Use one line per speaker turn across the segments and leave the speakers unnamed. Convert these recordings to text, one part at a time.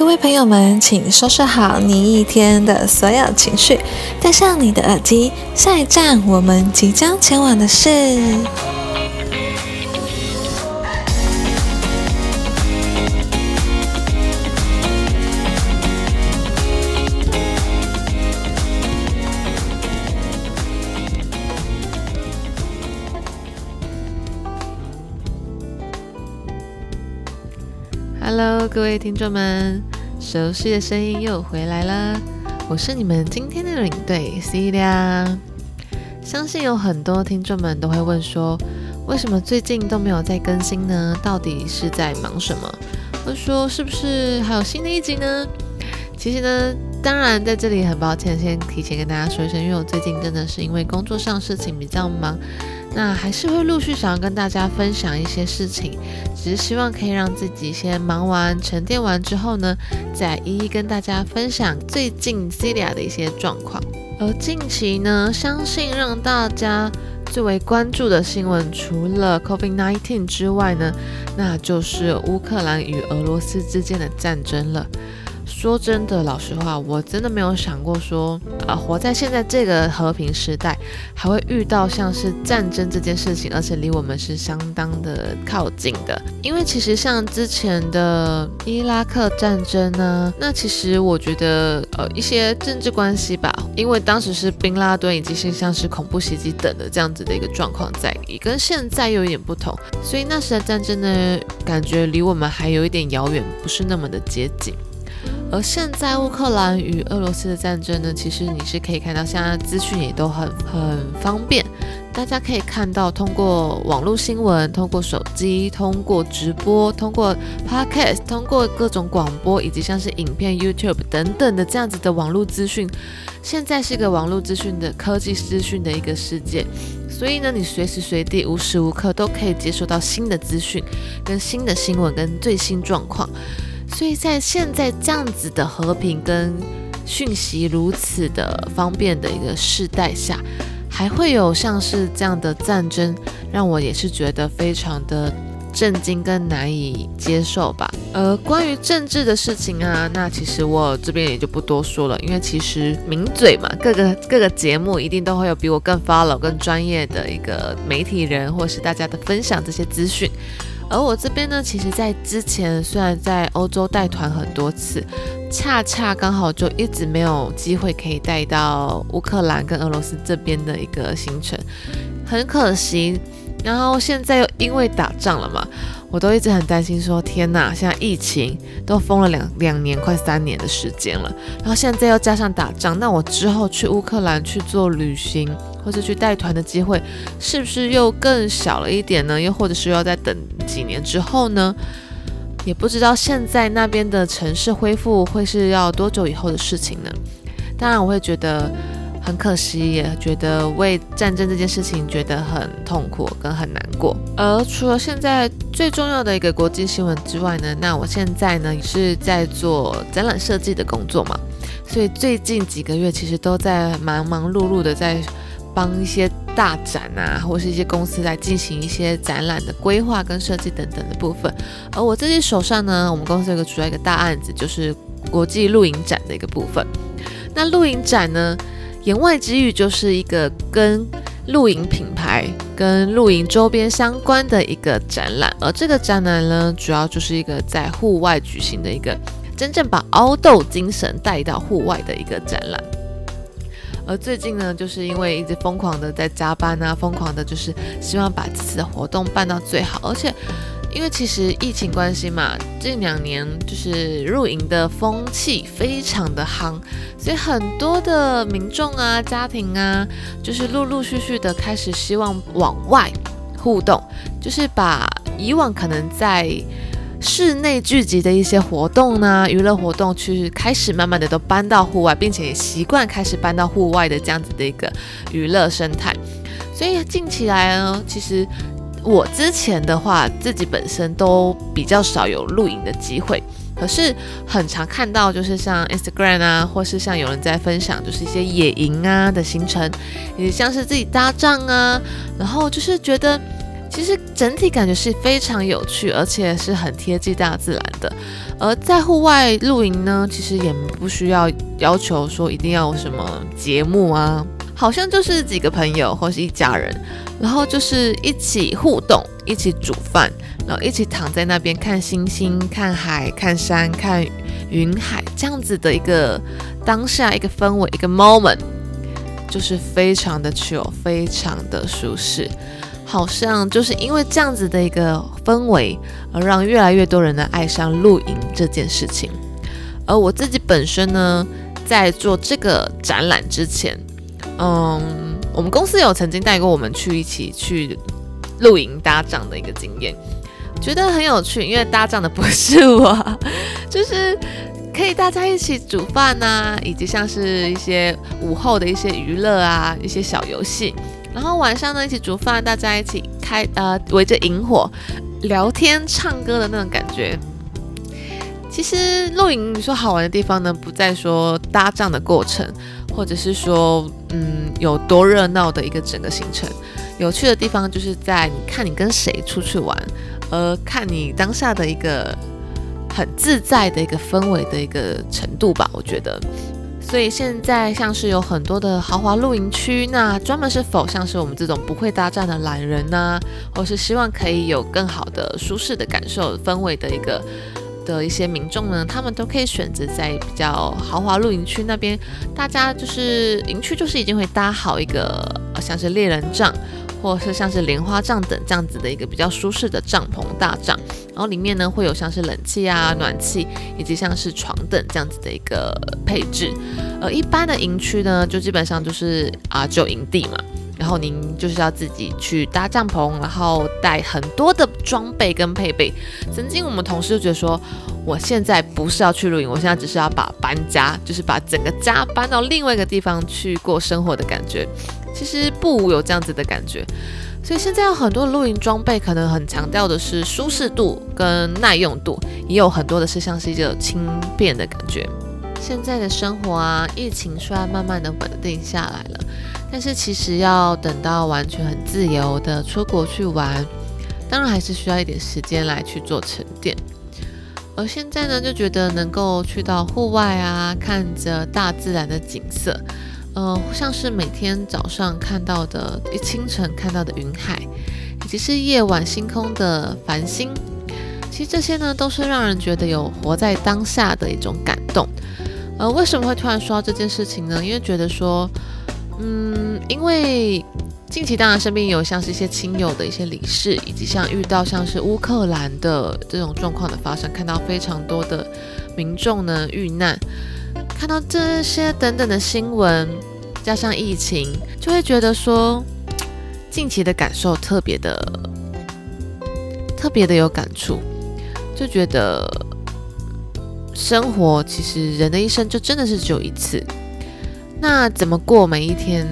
各位朋友们，请收拾好你一天的所有情绪，带上你的耳机，下一站我们即将前往的是。
各位听众们，熟悉的声音又回来了，我是你们今天的领队 Celia。相信有很多听众们都会问说，为什么最近都没有在更新呢？到底是在忙什么？或者说是不是还有新的一集呢？其实呢，当然在这里很抱歉，先提前跟大家说一声，因为我最近真的是因为工作上事情比较忙。那还是会陆续想要跟大家分享一些事情，只是希望可以让自己先忙完、沉淀完之后呢，再一一跟大家分享最近 Celia 的一些状况。而近期呢，相信让大家最为关注的新闻，除了 COVID-19 之外呢，那就是乌克兰与俄罗斯之间的战争了。说真的，老实话，我真的没有想过说，啊，活在现在这个和平时代，还会遇到像是战争这件事情，而且离我们是相当的靠近的。因为其实像之前的伊拉克战争呢，那其实我觉得，呃，一些政治关系吧，因为当时是宾拉顿以及是像是恐怖袭击等的这样子的一个状况在，也跟现在又有点不同，所以那时的战争呢，感觉离我们还有一点遥远，不是那么的接近。而现在乌克兰与俄罗斯的战争呢，其实你是可以看到，现在资讯也都很很方便，大家可以看到，通过网络新闻、通过手机、通过直播、通过 podcast、通过各种广播，以及像是影片、YouTube 等等的这样子的网络资讯，现在是一个网络资讯的科技资讯的一个世界，所以呢，你随时随地、无时无刻都可以接收到新的资讯、跟新的新闻、跟最新状况。所以在现在这样子的和平跟讯息如此的方便的一个时代下，还会有像是这样的战争，让我也是觉得非常的震惊跟难以接受吧。呃关于政治的事情啊，那其实我这边也就不多说了，因为其实名嘴嘛，各个各个节目一定都会有比我更 follow 更专业的一个媒体人，或是大家的分享这些资讯。而我这边呢，其实，在之前虽然在欧洲带团很多次，恰恰刚好就一直没有机会可以带到乌克兰跟俄罗斯这边的一个行程，很可惜。然后现在又因为打仗了嘛，我都一直很担心，说天哪，现在疫情都封了两两年快三年的时间了，然后现在又加上打仗，那我之后去乌克兰去做旅行。或者去带团的机会是不是又更小了一点呢？又或者是要再等几年之后呢？也不知道现在那边的城市恢复会是要多久以后的事情呢？当然我会觉得很可惜，也觉得为战争这件事情觉得很痛苦跟很难过。而除了现在最重要的一个国际新闻之外呢，那我现在呢也是在做展览设计的工作嘛，所以最近几个月其实都在忙忙碌碌的在。帮一些大展啊，或是一些公司来进行一些展览的规划跟设计等等的部分。而我自己手上呢，我们公司有个主要一个大案子，就是国际露营展的一个部分。那露营展呢，言外之意就是一个跟露营品牌、跟露营周边相关的一个展览。而这个展览呢，主要就是一个在户外举行的一个真正把凹豆精神带到户外的一个展览。而最近呢，就是因为一直疯狂的在加班啊，疯狂的就是希望把这次的活动办到最好。而且，因为其实疫情关系嘛，近两年就是露营的风气非常的夯，所以很多的民众啊、家庭啊，就是陆陆续续的开始希望往外互动，就是把以往可能在室内聚集的一些活动呢，娱乐活动，去开始慢慢的都搬到户外，并且也习惯开始搬到户外的这样子的一个娱乐生态。所以近期来呢，其实我之前的话，自己本身都比较少有露营的机会，可是很常看到，就是像 Instagram 啊，或是像有人在分享，就是一些野营啊的行程，也像是自己搭帐啊，然后就是觉得。其实整体感觉是非常有趣，而且是很贴近大自然的。而在户外露营呢，其实也不需要要求说一定要有什么节目啊，好像就是几个朋友或是一家人，然后就是一起互动，一起煮饭，然后一起躺在那边看星星、看海、看山、看云海，这样子的一个当下一个氛围，一个 moment，就是非常的 chill，非常的舒适。好像就是因为这样子的一个氛围，而让越来越多人呢爱上露营这件事情。而我自己本身呢，在做这个展览之前，嗯，我们公司有曾经带过我们去一起去露营搭帐的一个经验，觉得很有趣，因为搭帐的不是我，就是可以大家一起煮饭呐，以及像是一些午后的一些娱乐啊，一些小游戏。然后晚上呢，一起煮饭，大家一起开呃围着萤火聊天、唱歌的那种感觉。其实露营你说好玩的地方呢，不在说搭帐的过程，或者是说嗯有多热闹的一个整个行程。有趣的地方就是在你看你跟谁出去玩，而看你当下的一个很自在的一个氛围的一个程度吧，我觉得。所以现在像是有很多的豪华露营区，那专门是否像是我们这种不会搭帐的懒人呢，或是希望可以有更好的舒适的感受氛围的一个的一些民众呢，他们都可以选择在比较豪华露营区那边，大家就是营区就是已经会搭好一个像是猎人帐。或是像是莲花帐等这样子的一个比较舒适的帐篷大帐，然后里面呢会有像是冷气啊、暖气，以及像是床等这样子的一个配置。呃，一般的营区呢，就基本上就是啊，只有营地嘛，然后您就是要自己去搭帐篷，然后带很多的装备跟配备。曾经我们同事就觉得说，我现在不是要去露营，我现在只是要把搬家，就是把整个家搬到另外一个地方去过生活的感觉。其实不无有这样子的感觉，所以现在有很多露营装备，可能很强调的是舒适度跟耐用度，也有很多的是像是一个轻便的感觉。现在的生活啊，疫情虽然慢慢的稳定下来了，但是其实要等到完全很自由的出国去玩，当然还是需要一点时间来去做沉淀。而现在呢，就觉得能够去到户外啊，看着大自然的景色。呃，像是每天早上看到的，一清晨看到的云海，以及是夜晚星空的繁星，其实这些呢，都是让人觉得有活在当下的一种感动。呃，为什么会突然说到这件事情呢？因为觉得说，嗯，因为近期当然身边有像是一些亲友的一些离世，以及像遇到像是乌克兰的这种状况的发生，看到非常多的民众呢遇难。看到这些等等的新闻，加上疫情，就会觉得说，近期的感受特别的、特别的有感触，就觉得生活其实人的一生就真的是只有一次，那怎么过每一天，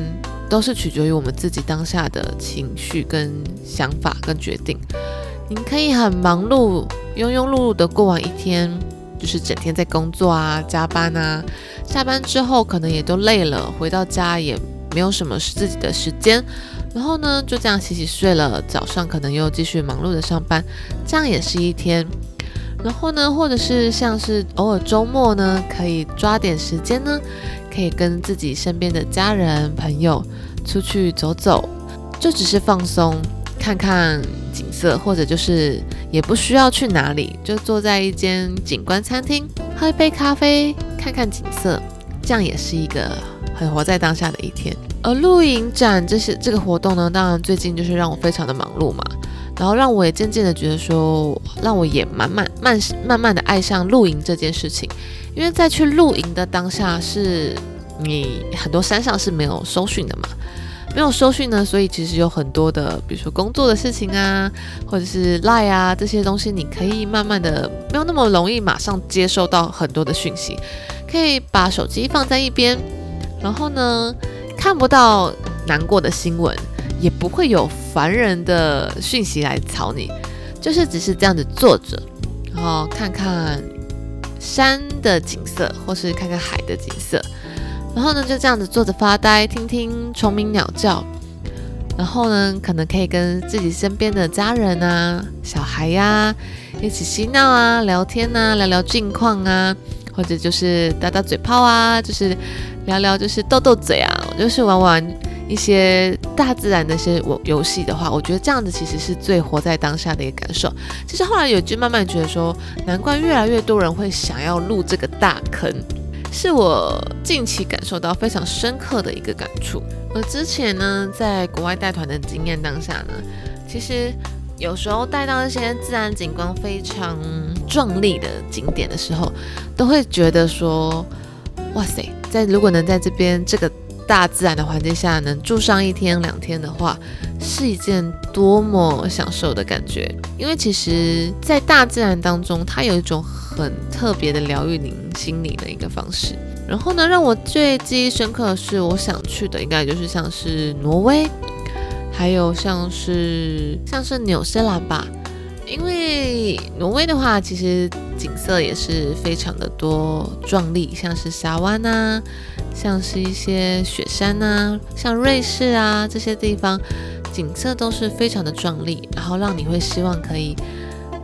都是取决于我们自己当下的情绪、跟想法、跟决定。您可以很忙碌、庸庸碌碌的过完一天。就是整天在工作啊，加班啊，下班之后可能也都累了，回到家也没有什么是自己的时间，然后呢就这样洗洗睡了，早上可能又继续忙碌的上班，这样也是一天。然后呢，或者是像是偶尔周末呢，可以抓点时间呢，可以跟自己身边的家人朋友出去走走，就只是放松，看看景色，或者就是。也不需要去哪里，就坐在一间景观餐厅，喝一杯咖啡，看看景色，这样也是一个很活在当下的一天。而露营展这些这个活动呢，当然最近就是让我非常的忙碌嘛，然后让我也渐渐的觉得说，让我也慢慢慢慢慢的爱上露营这件事情，因为在去露营的当下，是你很多山上是没有搜寻的嘛。没有收讯呢，所以其实有很多的，比如说工作的事情啊，或者是赖啊这些东西，你可以慢慢的没有那么容易马上接收到很多的讯息，可以把手机放在一边，然后呢看不到难过的新闻，也不会有烦人的讯息来吵你，就是只是这样子坐着，然后看看山的景色，或是看看海的景色。然后呢，就这样子坐着发呆，听听虫鸣鸟叫，然后呢，可能可以跟自己身边的家人啊、小孩呀一起嬉闹啊、聊天啊、聊聊近况啊，或者就是打打嘴炮啊，就是聊聊就是斗斗嘴啊，就是玩玩一些大自然的一些游游戏的话，我觉得这样子其实是最活在当下的一个感受。其实后来有就慢慢觉得说，难怪越来越多人会想要入这个大坑。是我近期感受到非常深刻的一个感触。而之前呢，在国外带团的经验当下呢，其实有时候带到一些自然景观非常壮丽的景点的时候，都会觉得说，哇塞，在如果能在这边这个大自然的环境下能住上一天两天的话，是一件多么享受的感觉。因为其实，在大自然当中，它有一种。很特别的疗愈您心理的一个方式。然后呢，让我最记忆深刻的是，我想去的应该就是像是挪威，还有像是像是纽西兰吧。因为挪威的话，其实景色也是非常的多壮丽，像是峡湾啊，像是一些雪山啊，像瑞士啊这些地方，景色都是非常的壮丽，然后让你会希望可以。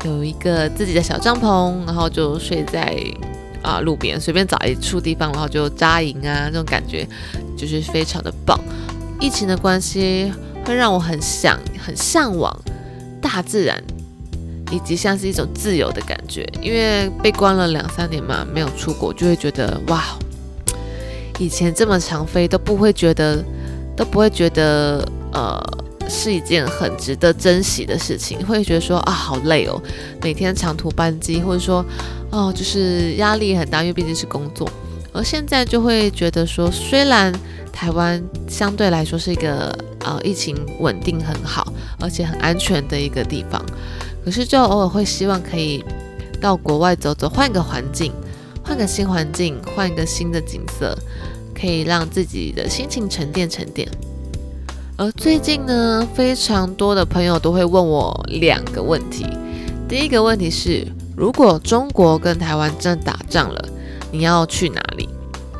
有一个自己的小帐篷，然后就睡在啊路边，随便找一处地方，然后就扎营啊，这种感觉就是非常的棒。疫情的关系会让我很想、很向往大自然，以及像是一种自由的感觉。因为被关了两三年嘛，没有出国，就会觉得哇，以前这么常飞都不会觉得，都不会觉得呃。是一件很值得珍惜的事情，会觉得说啊好累哦，每天长途班机，或者说哦就是压力很大，因为毕竟是工作。而现在就会觉得说，虽然台湾相对来说是一个呃疫情稳定很好，而且很安全的一个地方，可是就偶尔会希望可以到国外走走，换个环境，换个新环境，换一个新的景色，可以让自己的心情沉淀沉淀。而最近呢，非常多的朋友都会问我两个问题。第一个问题是，如果中国跟台湾真的打仗了，你要去哪里？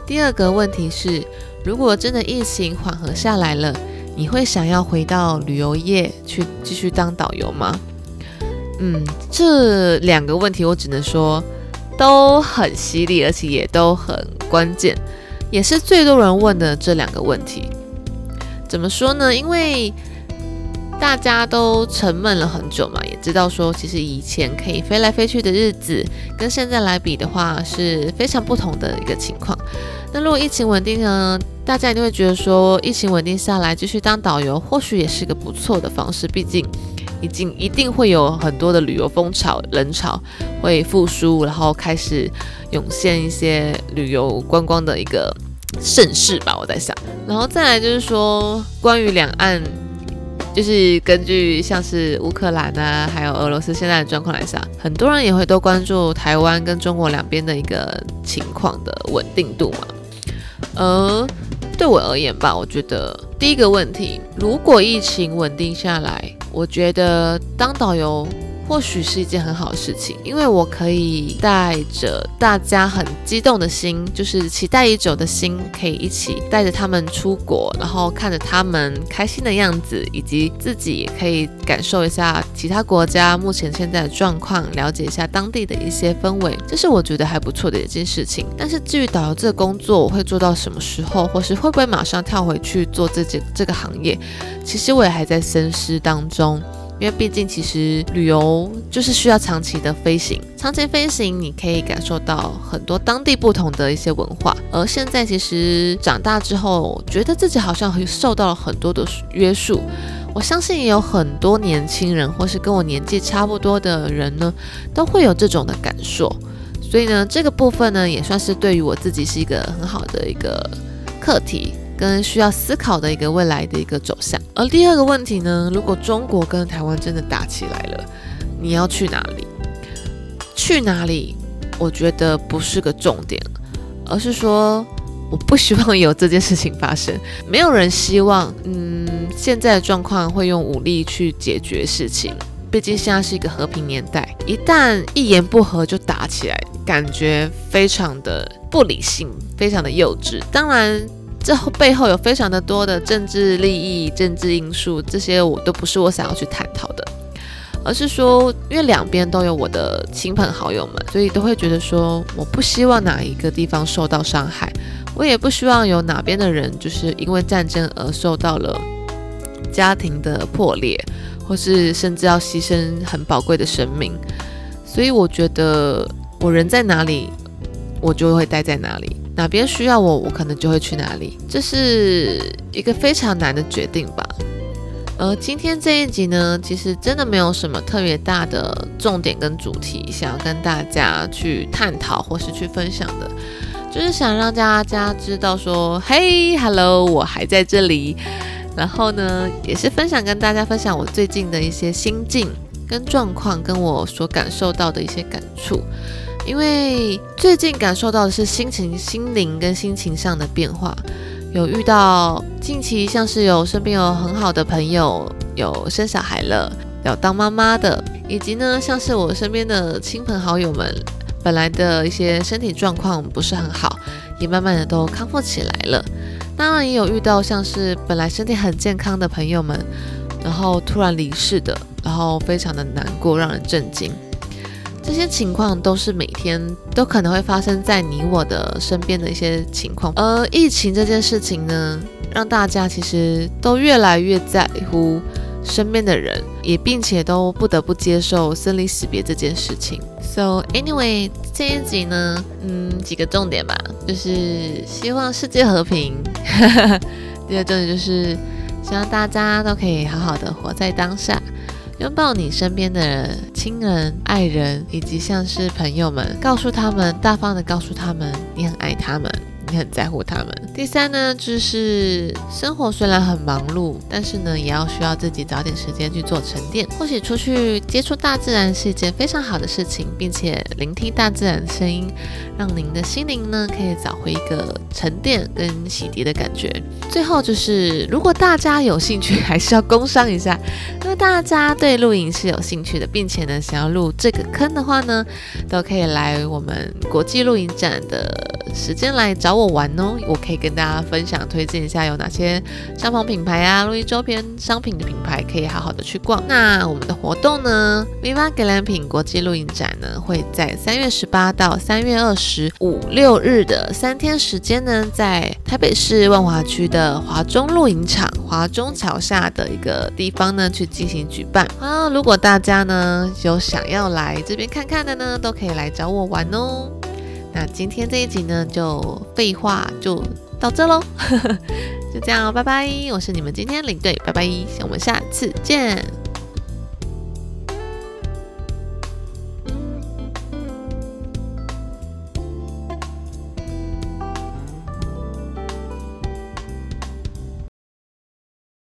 第二个问题是，如果真的疫情缓和下来了，你会想要回到旅游业去继续当导游吗？嗯，这两个问题我只能说都很犀利，而且也都很关键，也是最多人问的这两个问题。怎么说呢？因为大家都沉闷了很久嘛，也知道说，其实以前可以飞来飞去的日子，跟现在来比的话，是非常不同的一个情况。那如果疫情稳定呢？大家一定会觉得说，疫情稳定下来，继续当导游，或许也是个不错的方式。毕竟，已经一定会有很多的旅游风潮、人潮会复苏，然后开始涌现一些旅游观光的一个。盛世吧，我在想，然后再来就是说，关于两岸，就是根据像是乌克兰啊，还有俄罗斯现在的状况来讲，很多人也会都关注台湾跟中国两边的一个情况的稳定度嘛。而对我而言吧，我觉得第一个问题，如果疫情稳定下来，我觉得当导游。或许是一件很好的事情，因为我可以带着大家很激动的心，就是期待已久的心，可以一起带着他们出国，然后看着他们开心的样子，以及自己也可以感受一下其他国家目前现在的状况，了解一下当地的一些氛围，这是我觉得还不错的一件事情。但是至于导游这个工作，我会做到什么时候，或是会不会马上跳回去做这件这个行业，其实我也还在深思当中。因为毕竟，其实旅游就是需要长期的飞行，长期飞行你可以感受到很多当地不同的一些文化。而现在其实长大之后，觉得自己好像受到了很多的约束。我相信也有很多年轻人，或是跟我年纪差不多的人呢，都会有这种的感受。所以呢，这个部分呢，也算是对于我自己是一个很好的一个课题。跟需要思考的一个未来的一个走向。而第二个问题呢，如果中国跟台湾真的打起来了，你要去哪里？去哪里？我觉得不是个重点，而是说我不希望有这件事情发生。没有人希望，嗯，现在的状况会用武力去解决事情。毕竟现在是一个和平年代，一旦一言不合就打起来，感觉非常的不理性，非常的幼稚。当然。这背后有非常的多的政治利益、政治因素，这些我都不是我想要去探讨的，而是说，因为两边都有我的亲朋好友们，所以都会觉得说，我不希望哪一个地方受到伤害，我也不希望有哪边的人就是因为战争而受到了家庭的破裂，或是甚至要牺牲很宝贵的生命，所以我觉得我人在哪里，我就会待在哪里。哪边需要我，我可能就会去哪里，这是一个非常难的决定吧。而今天这一集呢，其实真的没有什么特别大的重点跟主题想要跟大家去探讨或是去分享的，就是想让大家知道说，嘿，hello，我还在这里。然后呢，也是分享跟大家分享我最近的一些心境跟状况，跟我所感受到的一些感触。因为最近感受到的是心情、心灵跟心情上的变化，有遇到近期像是有身边有很好的朋友有生小孩了，要当妈妈的，以及呢像是我身边的亲朋好友们，本来的一些身体状况不是很好，也慢慢的都康复起来了。当然也有遇到像是本来身体很健康的朋友们，然后突然离世的，然后非常的难过，让人震惊。这些情况都是每天都可能会发生在你我的身边的一些情况，而疫情这件事情呢，让大家其实都越来越在乎身边的人，也并且都不得不接受生离死别这件事情。So anyway，这一集呢，嗯，几个重点吧，就是希望世界和平。第二重点就是希望大家都可以好好的活在当下。拥抱你身边的人亲人、爱人，以及像是朋友们，告诉他们，大方的告诉他们，你很爱他们。你很在乎他们。第三呢，就是生活虽然很忙碌，但是呢，也要需要自己找点时间去做沉淀。或许出去接触大自然是一件非常好的事情，并且聆听大自然的声音，让您的心灵呢可以找回一个沉淀跟洗涤的感觉。最后就是，如果大家有兴趣，还是要工商一下。因为大家对露营是有兴趣的，并且呢，想要入这个坑的话呢，都可以来我们国际露营展的时间来找。找我玩哦，我可以跟大家分享推荐一下有哪些帐篷品牌啊，露营周边商品的品牌可以好好的去逛。那我们的活动呢，Viva Glamping 国际露营展呢，会在三月十八到三月二十五六日的三天时间呢，在台北市万华区的华中露营场华中桥下的一个地方呢去进行举办。啊，如果大家呢有想要来这边看看的呢，都可以来找我玩哦。那今天这一集呢，就废话就到这喽，就这样，拜拜！我是你们今天领队，拜拜，我们下次见。